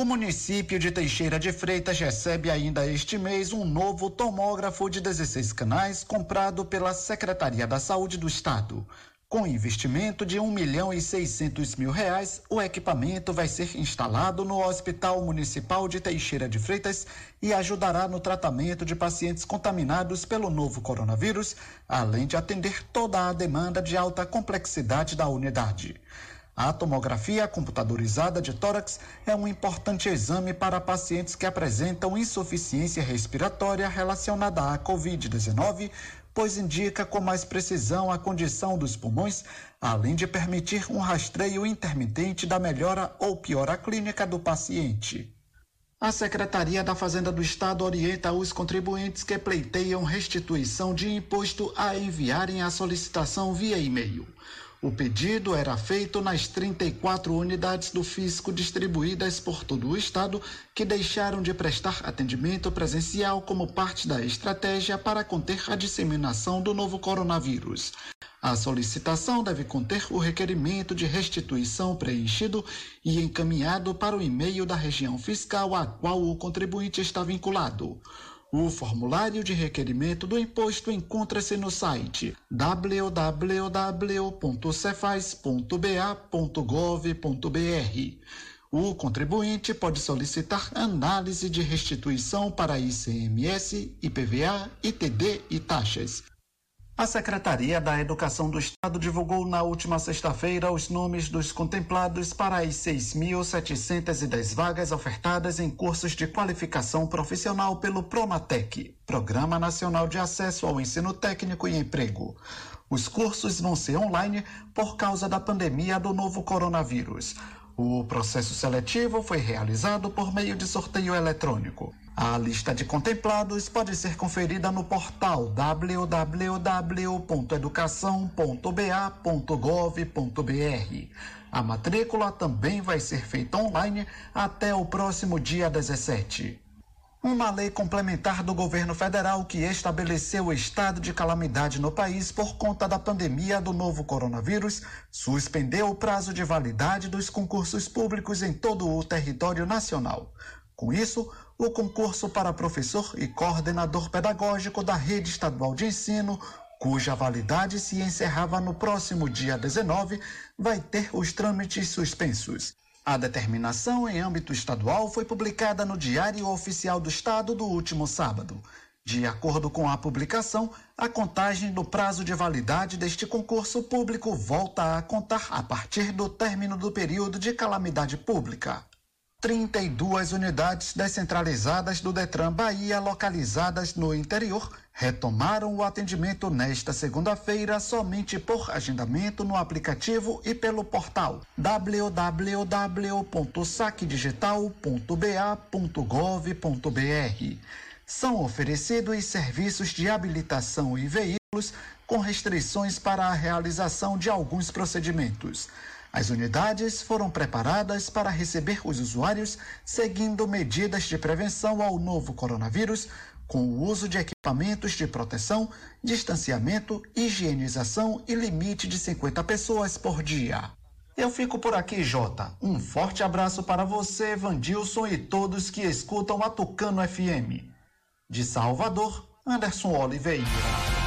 Speaker 10: O município de Teixeira de Freitas recebe ainda este mês um novo tomógrafo de 16 canais comprado pela Secretaria da Saúde do Estado. Com investimento de um milhão e seiscentos mil reais, o equipamento vai ser instalado no Hospital Municipal de Teixeira de Freitas e ajudará no tratamento de pacientes contaminados pelo novo coronavírus, além de atender toda a demanda de alta complexidade da unidade. A tomografia computadorizada de tórax é um importante exame para pacientes que apresentam insuficiência respiratória relacionada à Covid-19, pois indica com mais precisão a condição dos pulmões, além de permitir um rastreio intermitente da melhora ou piora clínica do paciente. A Secretaria da Fazenda do Estado orienta os contribuintes que pleiteiam restituição de imposto a enviarem a solicitação via e-mail. O pedido era feito nas 34 unidades do fisco distribuídas por todo o estado que deixaram de prestar atendimento presencial como parte da estratégia para conter a disseminação do novo coronavírus. A solicitação deve conter o requerimento de restituição preenchido e encaminhado para o e-mail da região fiscal a qual o contribuinte está vinculado. O formulário de requerimento do imposto encontra-se no site www.cefaz.ba.gov.br. O contribuinte pode solicitar análise de restituição para ICMS, IPVA, ITD e taxas. A Secretaria da Educação do Estado divulgou na última sexta-feira os nomes dos contemplados para as 6.710 vagas ofertadas em cursos de qualificação profissional pelo Pronatec, Programa Nacional de Acesso ao Ensino Técnico e Emprego. Os cursos vão ser online por causa da pandemia do novo coronavírus. O processo seletivo foi realizado por meio de sorteio eletrônico. A lista de contemplados pode ser conferida no portal www.educação.ba.gov.br. A matrícula também vai ser feita online até o próximo dia 17. Uma lei complementar do governo federal que estabeleceu o estado de calamidade no país por conta da pandemia do novo coronavírus suspendeu o prazo de validade dos concursos públicos em todo o território nacional. Com isso, o concurso para professor e coordenador pedagógico da rede estadual de ensino, cuja validade se encerrava no próximo dia 19, vai ter os trâmites suspensos. A determinação em âmbito estadual foi publicada no Diário Oficial do Estado do último sábado. De acordo com a publicação, a contagem do prazo de validade deste concurso público volta a contar a partir do término do período de calamidade pública. 32 unidades descentralizadas do Detran Bahia, localizadas no interior, retomaram o atendimento nesta segunda-feira somente por agendamento no aplicativo e pelo portal www.saquedigital.ba.gov.br. São oferecidos serviços de habilitação e veículos com restrições para a realização de alguns procedimentos. As unidades foram preparadas para receber os usuários seguindo medidas de prevenção ao novo coronavírus, com o uso de equipamentos de proteção, distanciamento, higienização e limite de 50 pessoas por dia. Eu fico por aqui, Jota. Um forte abraço para você, Vandilson e todos que escutam a Tucano FM. De Salvador, Anderson Oliveira.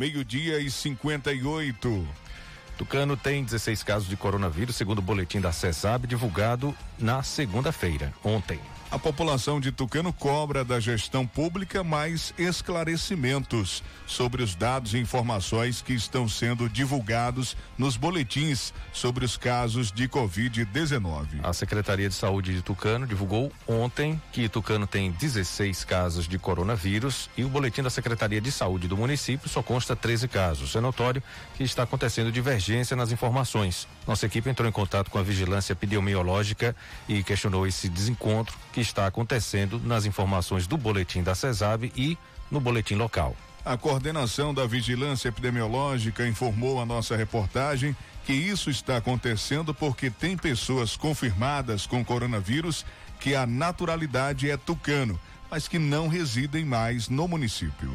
Speaker 2: Meio-dia e 58.
Speaker 1: Tucano tem 16 casos de coronavírus, segundo o boletim da CESAB, divulgado na segunda-feira, ontem.
Speaker 2: A população de Tucano cobra da gestão pública mais esclarecimentos sobre os dados e informações que estão sendo divulgados nos boletins sobre os casos de Covid-19.
Speaker 1: A Secretaria de Saúde de Tucano divulgou ontem que Tucano tem 16 casos de coronavírus e o boletim da Secretaria de Saúde do município só consta 13 casos. É notório que está acontecendo divergência nas informações. Nossa equipe entrou em contato com a vigilância epidemiológica e questionou esse desencontro que está acontecendo nas informações do boletim da CESAB e no boletim local.
Speaker 2: A coordenação da Vigilância Epidemiológica informou a nossa reportagem que isso está acontecendo porque tem pessoas confirmadas com coronavírus que a naturalidade é tucano, mas que não residem mais no município.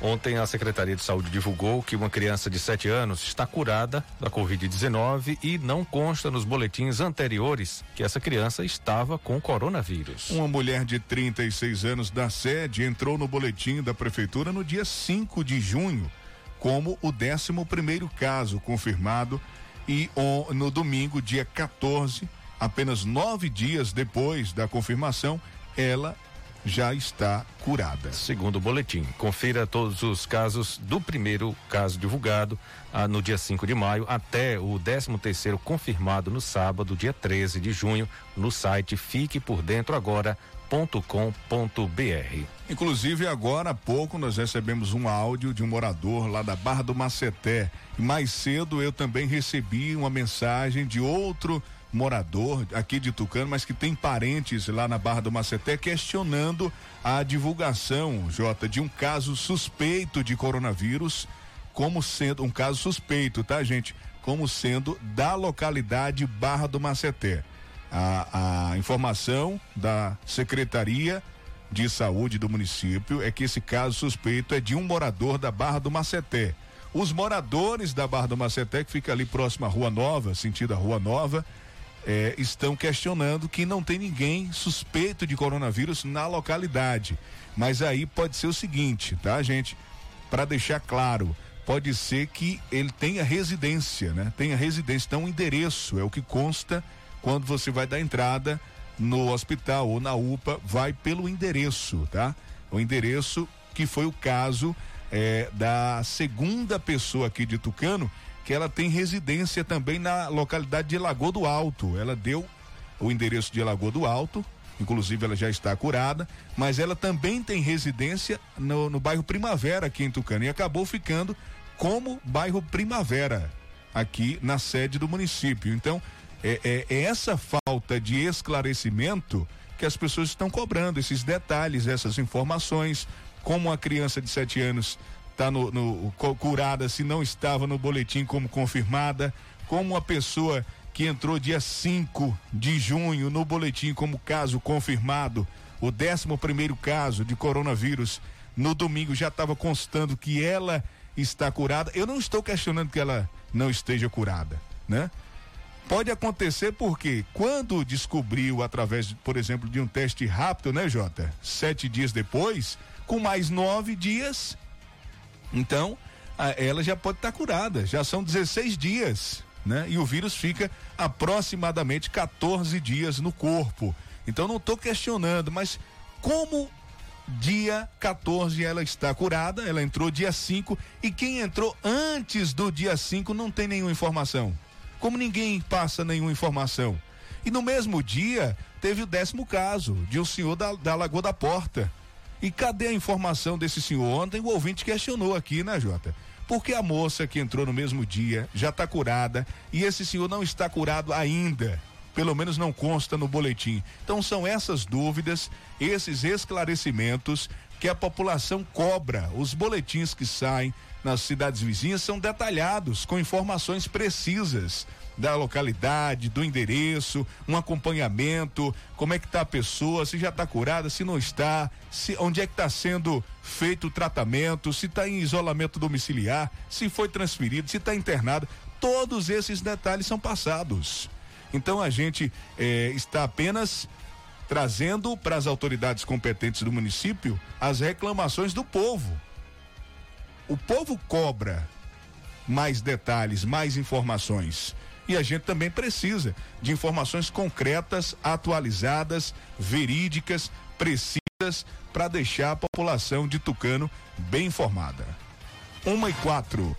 Speaker 1: Ontem a Secretaria de Saúde divulgou que uma criança de 7 anos está curada da Covid-19 e não consta nos boletins anteriores que essa criança estava com coronavírus.
Speaker 2: Uma mulher de 36 anos da sede entrou no boletim da prefeitura no dia 5 de junho como o 11 primeiro caso confirmado e no domingo, dia 14, apenas nove dias depois da confirmação, ela já está curada.
Speaker 1: Segundo o boletim, confira todos os casos do primeiro caso divulgado ah, no dia 5 de maio até o 13 terceiro confirmado no sábado, dia 13 de junho, no site fique por dentro agora com.br.
Speaker 2: Inclusive, agora há pouco nós recebemos um áudio de um morador lá da Barra do Maceté. E mais cedo eu também recebi uma mensagem de outro morador aqui de Tucano, mas que tem parentes lá na Barra do Maceté, questionando a divulgação, Jota, de um caso suspeito de coronavírus, como sendo um caso suspeito, tá, gente? Como sendo da localidade Barra do Maceté. A, a informação da Secretaria de Saúde do município é que esse caso suspeito é de um morador da Barra do Maceté. Os moradores da Barra do Maceté, que fica ali próximo à Rua Nova, sentido a Rua Nova, eh, estão questionando que não tem ninguém suspeito de coronavírus na localidade. Mas aí pode ser o seguinte, tá, gente? Para deixar claro, pode ser que ele tenha residência, né? Tenha residência, então o endereço é o que consta quando você vai dar entrada no hospital ou na UPA, vai pelo endereço, tá? O endereço que foi o caso é, da segunda pessoa aqui de Tucano, que ela tem residência também na localidade de Lagoa do Alto. Ela deu o endereço de Lagoa do Alto, inclusive ela já está curada, mas ela também tem residência no, no bairro Primavera aqui em Tucano e acabou ficando como bairro Primavera aqui na sede do município. Então, é, é, é essa falta de esclarecimento que as pessoas estão cobrando, esses detalhes, essas informações, como a criança de 7 anos está no, no, curada se não estava no boletim como confirmada, como a pessoa que entrou dia 5 de junho no boletim como caso confirmado, o 11 primeiro caso de coronavírus, no domingo já estava constando que ela está curada. Eu não estou questionando que ela não esteja curada, né? Pode acontecer porque quando descobriu através, por exemplo, de um teste rápido, né, Jota? Sete dias depois, com mais nove dias, então ela já pode estar tá curada. Já são 16 dias, né? E o vírus fica aproximadamente 14 dias no corpo. Então não estou questionando, mas como dia 14 ela está curada, ela entrou dia 5 e quem entrou antes do dia 5 não tem nenhuma informação como ninguém passa nenhuma informação. E no mesmo dia, teve o décimo caso de um senhor da, da Lagoa da Porta. E cadê a informação desse senhor? Ontem o ouvinte questionou aqui, né, Jota? Porque a moça que entrou no mesmo dia já está curada e esse senhor não está curado ainda. Pelo menos não consta no boletim. Então são essas dúvidas, esses esclarecimentos que a população cobra. Os boletins que saem nas cidades vizinhas são detalhados, com informações precisas da localidade, do endereço, um acompanhamento, como é que está a pessoa, se já está curada, se não está, se onde é que está sendo feito o tratamento, se está em isolamento domiciliar, se foi transferido, se está internado, todos esses detalhes são passados. Então a gente eh, está apenas trazendo para as autoridades competentes do município as reclamações do povo. O povo cobra mais detalhes, mais informações. E a gente também precisa de informações concretas, atualizadas, verídicas, precisas, para deixar a população de Tucano bem informada. Uma e quatro.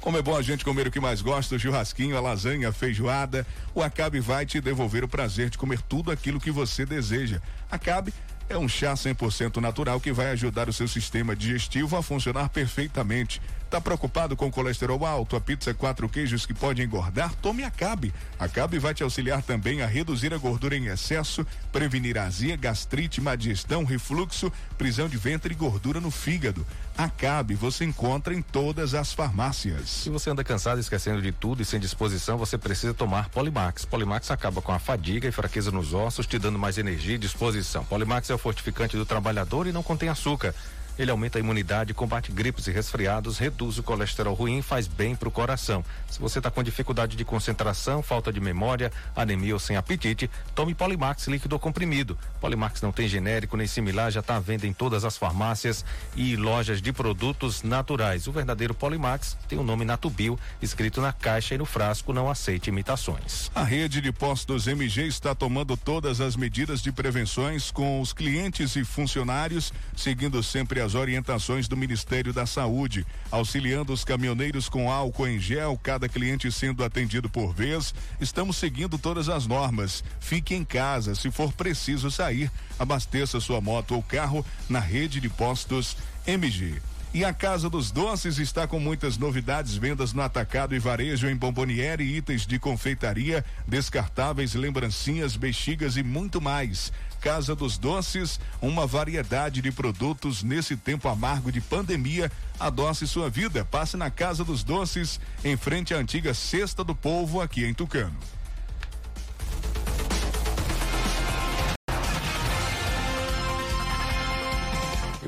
Speaker 2: Como é bom a gente comer o que mais gosta, o churrasquinho, a lasanha, a feijoada. O Acabe vai te devolver o prazer de comer tudo aquilo que você deseja. Acabe é um chá 100% natural que vai ajudar o seu sistema digestivo a funcionar perfeitamente. Tá preocupado com colesterol alto, a pizza quatro queijos que pode engordar? Tome Acabe. Acabe vai te auxiliar também a reduzir a gordura em excesso, prevenir azia, gastrite, má digestão, refluxo, prisão de ventre e gordura no fígado. Acabe você encontra em todas as farmácias.
Speaker 1: Se você anda cansado, esquecendo de tudo e sem disposição, você precisa tomar Polimax. Polimax acaba com a fadiga e fraqueza nos ossos, te dando mais energia e disposição. Polimax é o fortificante do trabalhador e não contém açúcar. Ele aumenta a imunidade, combate gripes e resfriados, reduz o colesterol ruim, faz bem para o coração. Se você está com dificuldade de concentração, falta de memória, anemia ou sem apetite, tome Polimax líquido comprimido. Polimax não tem genérico nem similar, já está à venda em todas as farmácias e lojas de produtos naturais. O verdadeiro Polimax tem o nome Natubio escrito na caixa e no frasco, não aceite imitações.
Speaker 2: A rede de postos MG está tomando todas as medidas de prevenções com os clientes e funcionários, seguindo sempre as orientações do Ministério da Saúde, auxiliando os caminhoneiros com álcool em gel, cada cliente sendo atendido por vez. Estamos seguindo todas as normas. Fique em casa, se for preciso sair, abasteça sua moto ou carro na rede de postos MG. E a Casa dos Doces está com muitas novidades, vendas no atacado e varejo em bomboniere, itens de confeitaria, descartáveis, lembrancinhas, bexigas e muito mais. Casa dos Doces, uma variedade de produtos nesse tempo amargo de pandemia. Adoce sua vida. Passe na Casa dos Doces, em frente à antiga Cesta do Povo, aqui em Tucano.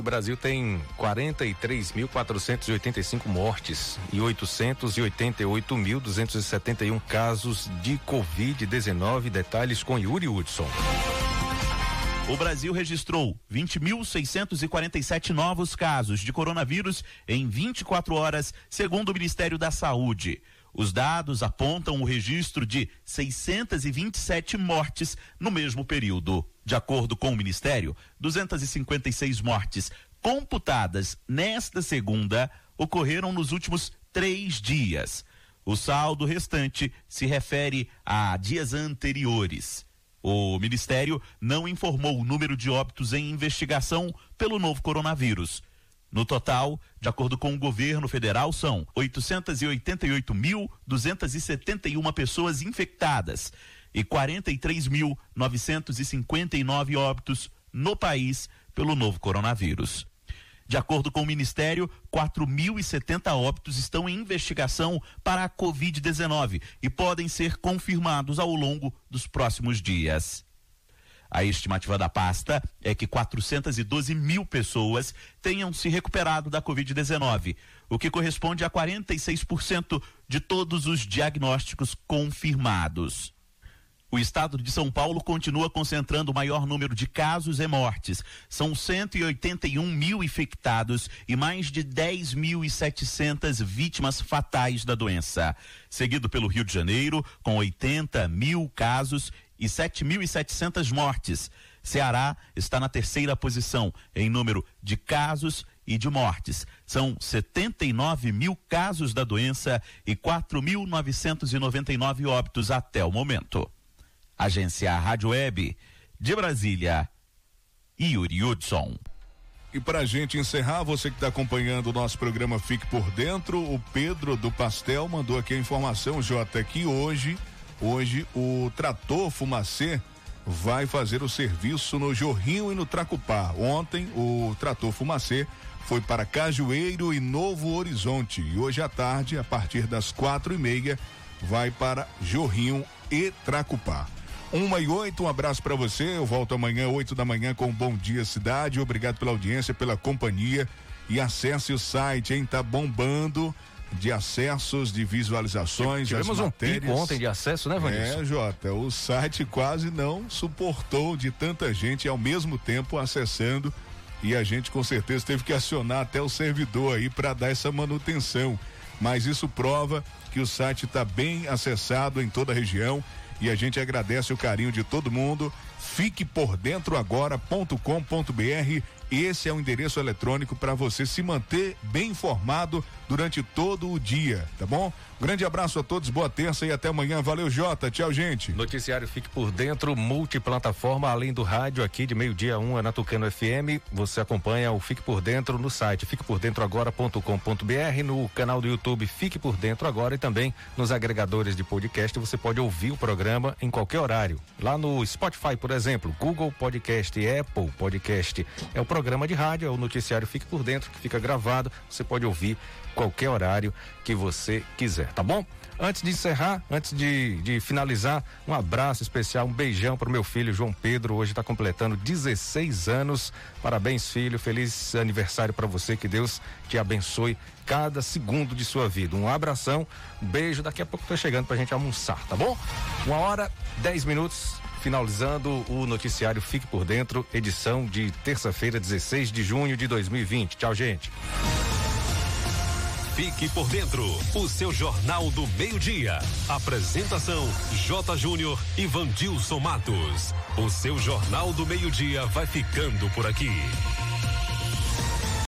Speaker 1: o Brasil tem 43.485 mortes e 888.271 casos de Covid-19. Detalhes com Yuri Hudson.
Speaker 11: O Brasil registrou 20.647 novos casos de coronavírus em 24 horas, segundo o Ministério da Saúde. Os dados apontam o registro de 627 mortes no mesmo período. De acordo com o Ministério, 256 mortes computadas nesta segunda ocorreram nos últimos três dias. O saldo restante se refere a dias anteriores. O Ministério não informou o número de óbitos em investigação pelo novo coronavírus. No total, de acordo com o governo federal, são 888.271 pessoas infectadas e 43.959 óbitos no país pelo novo coronavírus. De acordo com o Ministério, 4.070 óbitos estão em investigação para a Covid-19 e podem ser confirmados ao longo dos próximos dias. A estimativa da pasta é que 412 mil pessoas tenham se recuperado da Covid-19, o que corresponde a 46% de todos os diagnósticos confirmados. O estado de São Paulo continua concentrando o maior número de casos e mortes. São 181 mil infectados e mais de 10.700 vítimas fatais da doença. Seguido pelo Rio de Janeiro, com 80 mil casos e 7.700 mortes. Ceará está na terceira posição em número de casos e de mortes. São 79 mil casos da doença e 4.999 óbitos até o momento. Agência Rádio Web de Brasília, Yuri Hudson.
Speaker 2: E para a gente encerrar, você que está acompanhando o nosso programa Fique por Dentro, o Pedro do Pastel mandou aqui a informação, Jota, que hoje, hoje o trator Fumacê vai fazer o serviço no Jorrinho e no Tracupá. Ontem o trator Fumacê foi para Cajueiro e Novo Horizonte e hoje à tarde, a partir das quatro e meia, vai para Jorrinho e Tracupá. Uma e oito, um abraço para você. Eu volto amanhã, oito da manhã, com Bom Dia Cidade. Obrigado pela audiência, pela companhia. E acesse o site, hein? Tá bombando de acessos, de visualizações.
Speaker 1: Tivemos um pico ontem de acesso, né, Vanessa?
Speaker 2: É, Jota, o site quase não suportou de tanta gente ao mesmo tempo acessando e a gente com certeza teve que acionar até o servidor aí para dar essa manutenção. Mas isso prova que o site está bem acessado em toda a região e a gente agradece o carinho de todo mundo. Fique por dentro agora.com.br. Esse é o endereço eletrônico para você se manter bem informado durante todo o dia, tá bom? Grande abraço a todos, boa terça e até amanhã. Valeu, Jota. Tchau, gente.
Speaker 1: Noticiário Fique por Dentro, multiplataforma, além do rádio aqui de meio-dia um, é na Tucano FM. Você acompanha o Fique por Dentro no site fiquepordentroagora.com.br, no canal do YouTube Fique por Dentro Agora e também nos agregadores de podcast. Você pode ouvir o programa em qualquer horário. Lá no Spotify, por exemplo, Google Podcast, Apple Podcast. É o programa programa de rádio, é o noticiário Fique por Dentro, que fica gravado. Você pode ouvir qualquer horário que você quiser, tá bom? Antes de encerrar, antes de, de finalizar, um abraço especial, um beijão para o meu filho João Pedro. Hoje está completando 16 anos. Parabéns, filho. Feliz aniversário para você. Que Deus te abençoe cada segundo de sua vida. Um abração, um beijo. Daqui a pouco tá chegando para a gente almoçar, tá bom? Uma hora, dez minutos. Finalizando o noticiário Fique por Dentro, edição de terça-feira, 16 de junho de 2020. Tchau, gente.
Speaker 6: Fique por dentro, o seu Jornal do Meio-Dia. Apresentação: J. Júnior e Vandilson Matos. O seu Jornal do Meio-Dia vai ficando por aqui.